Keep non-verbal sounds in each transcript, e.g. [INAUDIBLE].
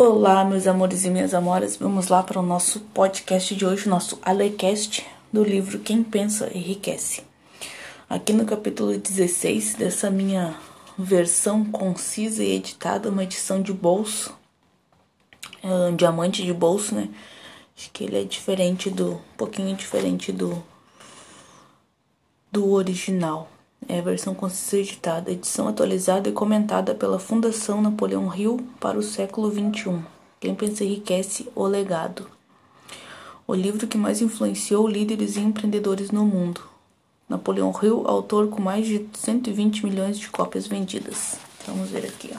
Olá, meus amores e minhas amoras. Vamos lá para o nosso podcast de hoje, nosso Alecast do livro Quem Pensa Enriquece. Aqui no capítulo 16 dessa minha versão concisa e editada, uma edição de bolso, é um diamante de bolso, né? Acho que ele é diferente do, um pouquinho diferente do do original. É versão concisa editada, edição atualizada e comentada pela Fundação Napoleão Hill para o século XXI. Quem pensa enriquece o legado. O livro que mais influenciou líderes e empreendedores no mundo. Napoleão Hill, autor com mais de 120 milhões de cópias vendidas. Vamos ver aqui, ó.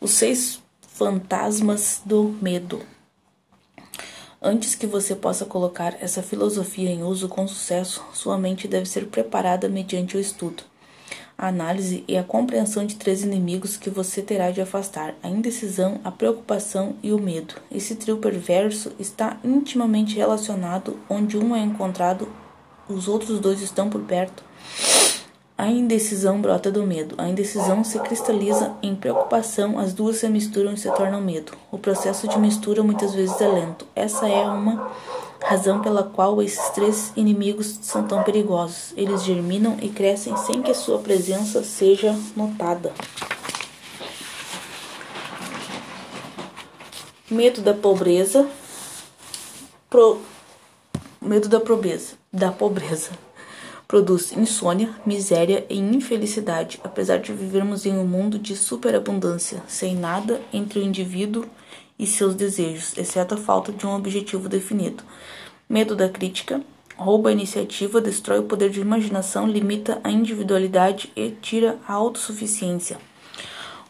Os seis fantasmas do medo. Antes que você possa colocar essa filosofia em uso com sucesso, sua mente deve ser preparada mediante o estudo, a análise e a compreensão de três inimigos que você terá de afastar: a indecisão, a preocupação e o medo. Esse trio perverso está intimamente relacionado, onde um é encontrado, os outros dois estão por perto. A indecisão brota do medo. A indecisão se cristaliza em preocupação, as duas se misturam e se tornam medo. O processo de mistura muitas vezes é lento. Essa é uma razão pela qual esses três inimigos são tão perigosos. Eles germinam e crescem sem que sua presença seja notada. Medo da pobreza. Pro... Medo da pobreza. Da pobreza produz insônia, miséria e infelicidade, apesar de vivermos em um mundo de superabundância, sem nada entre o indivíduo e seus desejos, exceto a falta de um objetivo definido. Medo da crítica, rouba a iniciativa, destrói o poder de imaginação, limita a individualidade e tira a autossuficiência.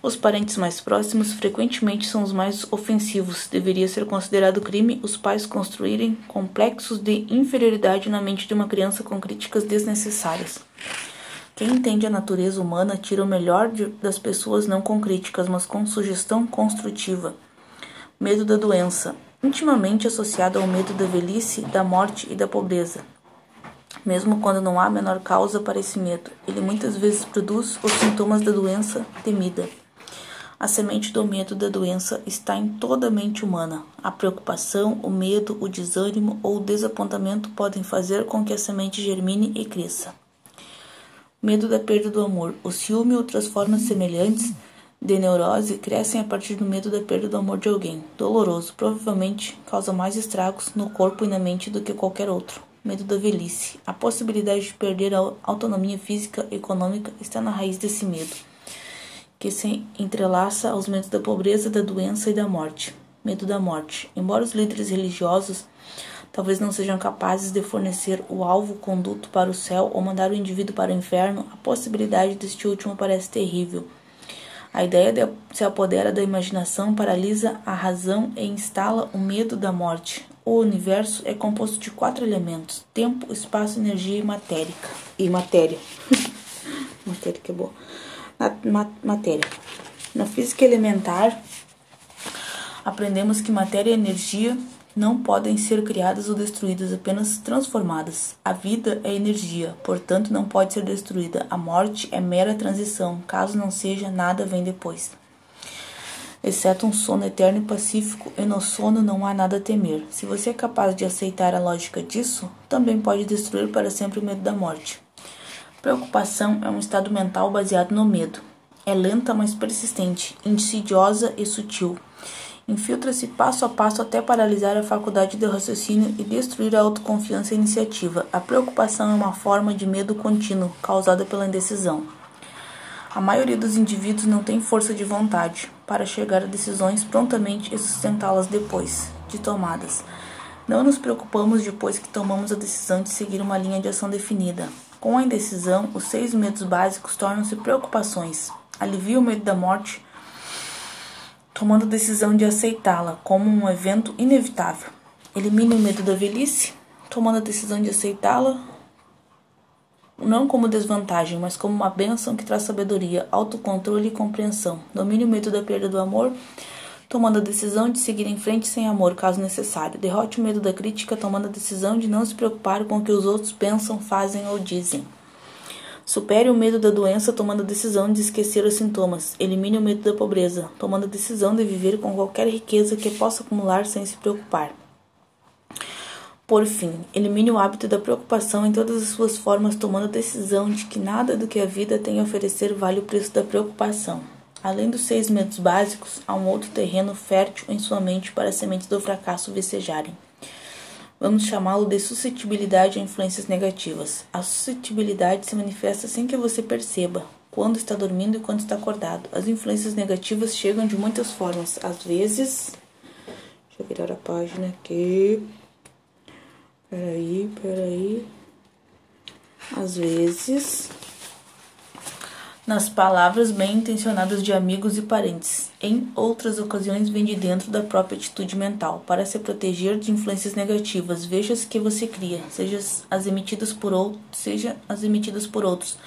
Os parentes mais próximos frequentemente são os mais ofensivos. Deveria ser considerado crime os pais construírem complexos de inferioridade na mente de uma criança com críticas desnecessárias. Quem entende a natureza humana tira o melhor de, das pessoas não com críticas, mas com sugestão construtiva. Medo da doença, intimamente associado ao medo da velhice, da morte e da pobreza. Mesmo quando não há menor causa para esse medo, ele muitas vezes produz os sintomas da doença temida. A semente do medo da doença está em toda a mente humana. A preocupação, o medo, o desânimo ou o desapontamento podem fazer com que a semente germine e cresça. Medo da perda do amor. O ciúme e outras formas semelhantes de neurose crescem a partir do medo da perda do amor de alguém. Doloroso, provavelmente causa mais estragos no corpo e na mente do que qualquer outro. Medo da velhice. A possibilidade de perder a autonomia física e econômica está na raiz desse medo que se entrelaça aos medos da pobreza, da doença e da morte. Medo da morte. Embora os líderes religiosos talvez não sejam capazes de fornecer o alvo conduto para o céu ou mandar o indivíduo para o inferno, a possibilidade deste último parece terrível. A ideia de se apodera da imaginação, paralisa a razão e instala o medo da morte. O universo é composto de quatro elementos: tempo, espaço, energia e matéria. E matéria. [LAUGHS] matéria que é boa na matéria. Na física elementar, aprendemos que matéria e energia não podem ser criadas ou destruídas, apenas transformadas. A vida é energia, portanto não pode ser destruída. A morte é mera transição, caso não seja, nada vem depois. Exceto um sono eterno e pacífico, e no sono não há nada a temer. Se você é capaz de aceitar a lógica disso, também pode destruir para sempre o medo da morte. Preocupação é um estado mental baseado no medo. É lenta, mas persistente, insidiosa e sutil. Infiltra-se passo a passo até paralisar a faculdade de raciocínio e destruir a autoconfiança e iniciativa. A preocupação é uma forma de medo contínuo causada pela indecisão. A maioria dos indivíduos não tem força de vontade para chegar a decisões prontamente e sustentá-las depois de tomadas. Não nos preocupamos depois que tomamos a decisão de seguir uma linha de ação definida. Com a indecisão, os seis medos básicos tornam-se preocupações. Alivia o medo da morte, tomando a decisão de aceitá-la como um evento inevitável. Elimina o medo da velhice, tomando a decisão de aceitá-la não como desvantagem, mas como uma bênção que traz sabedoria, autocontrole e compreensão. Domine o medo da perda do amor, tomando a decisão de seguir em frente sem amor, caso necessário. Derrote o medo da crítica, tomando a decisão de não se preocupar com o que os outros pensam, fazem ou dizem. Supere o medo da doença tomando a decisão de esquecer os sintomas. Elimine o medo da pobreza, tomando a decisão de viver com qualquer riqueza que possa acumular sem se preocupar. Por fim, elimine o hábito da preocupação em todas as suas formas, tomando a decisão de que nada do que a vida tem a oferecer vale o preço da preocupação. Além dos seis medos básicos, há um outro terreno fértil em sua mente para as sementes do fracasso vicejarem. Vamos chamá-lo de suscetibilidade a influências negativas. A suscetibilidade se manifesta sem que você perceba, quando está dormindo e quando está acordado. As influências negativas chegam de muitas formas. Às vezes. Deixa eu virar a página aqui. Peraí, peraí. Às vezes, nas palavras bem intencionadas de amigos e parentes. Em outras ocasiões, vem de dentro da própria atitude mental, para se proteger de influências negativas. Veja as que você cria, seja as emitidas por outros, seja as emitidas por outros.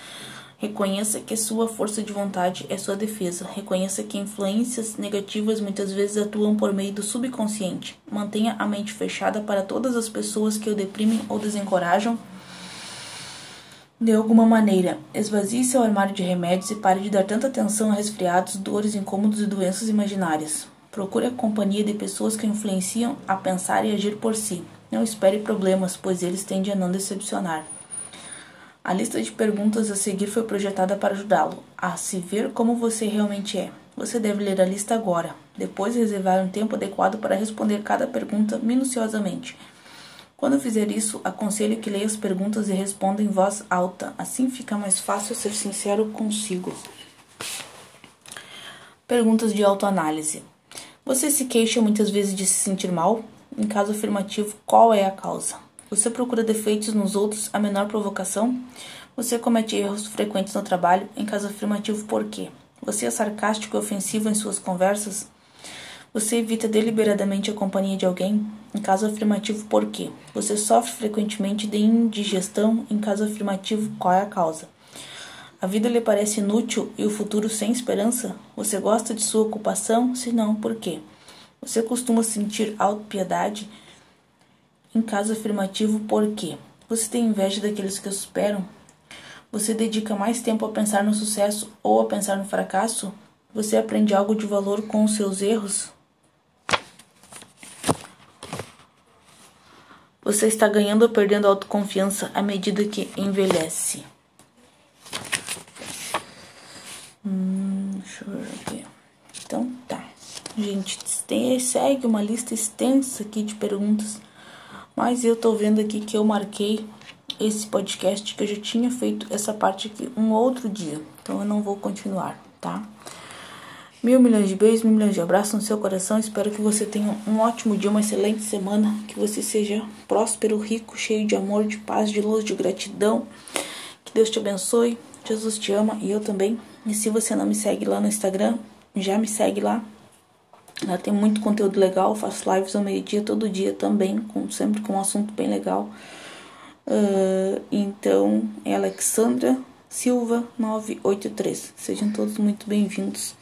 Reconheça que sua força de vontade é sua defesa. Reconheça que influências negativas muitas vezes atuam por meio do subconsciente. Mantenha a mente fechada para todas as pessoas que o deprimem ou desencorajam. De alguma maneira, esvazie seu armário de remédios e pare de dar tanta atenção a resfriados, dores, incômodos e doenças imaginárias. Procure a companhia de pessoas que influenciam a pensar e agir por si. Não espere problemas, pois eles tendem a não decepcionar. A lista de perguntas a seguir foi projetada para ajudá-lo a se ver como você realmente é. Você deve ler a lista agora, depois reservar um tempo adequado para responder cada pergunta minuciosamente. Quando fizer isso, aconselho que leia as perguntas e responda em voz alta, assim fica mais fácil ser sincero consigo. Perguntas de autoanálise. Você se queixa muitas vezes de se sentir mal? Em caso afirmativo, qual é a causa? Você procura defeitos nos outros a menor provocação? Você comete erros frequentes no trabalho? Em caso afirmativo, por quê? Você é sarcástico e ofensivo em suas conversas? Você evita deliberadamente a companhia de alguém? Em caso afirmativo, por quê? Você sofre frequentemente de indigestão? Em caso afirmativo, qual é a causa? A vida lhe parece inútil e o futuro sem esperança? Você gosta de sua ocupação? Se não, por quê? Você costuma sentir autopiedade? piedade em caso afirmativo, por quê? Você tem inveja daqueles que esperam? Você dedica mais tempo a pensar no sucesso ou a pensar no fracasso? Você aprende algo de valor com os seus erros? Você está ganhando ou perdendo autoconfiança à medida que envelhece? Hum, deixa eu ver aqui. Então tá. Gente, tem, segue uma lista extensa aqui de perguntas mas eu tô vendo aqui que eu marquei esse podcast que eu já tinha feito essa parte aqui um outro dia. Então eu não vou continuar, tá? Mil milhões de beijos, mil milhões de abraços no seu coração. Espero que você tenha um ótimo dia, uma excelente semana. Que você seja próspero, rico, cheio de amor, de paz, de luz, de gratidão. Que Deus te abençoe. Jesus te ama e eu também. E se você não me segue lá no Instagram, já me segue lá. Lá tem muito conteúdo legal, faço lives ao meio-dia todo dia também, com, sempre com um assunto bem legal. Uh, então, é Alexandra Silva 983. Sejam todos muito bem-vindos.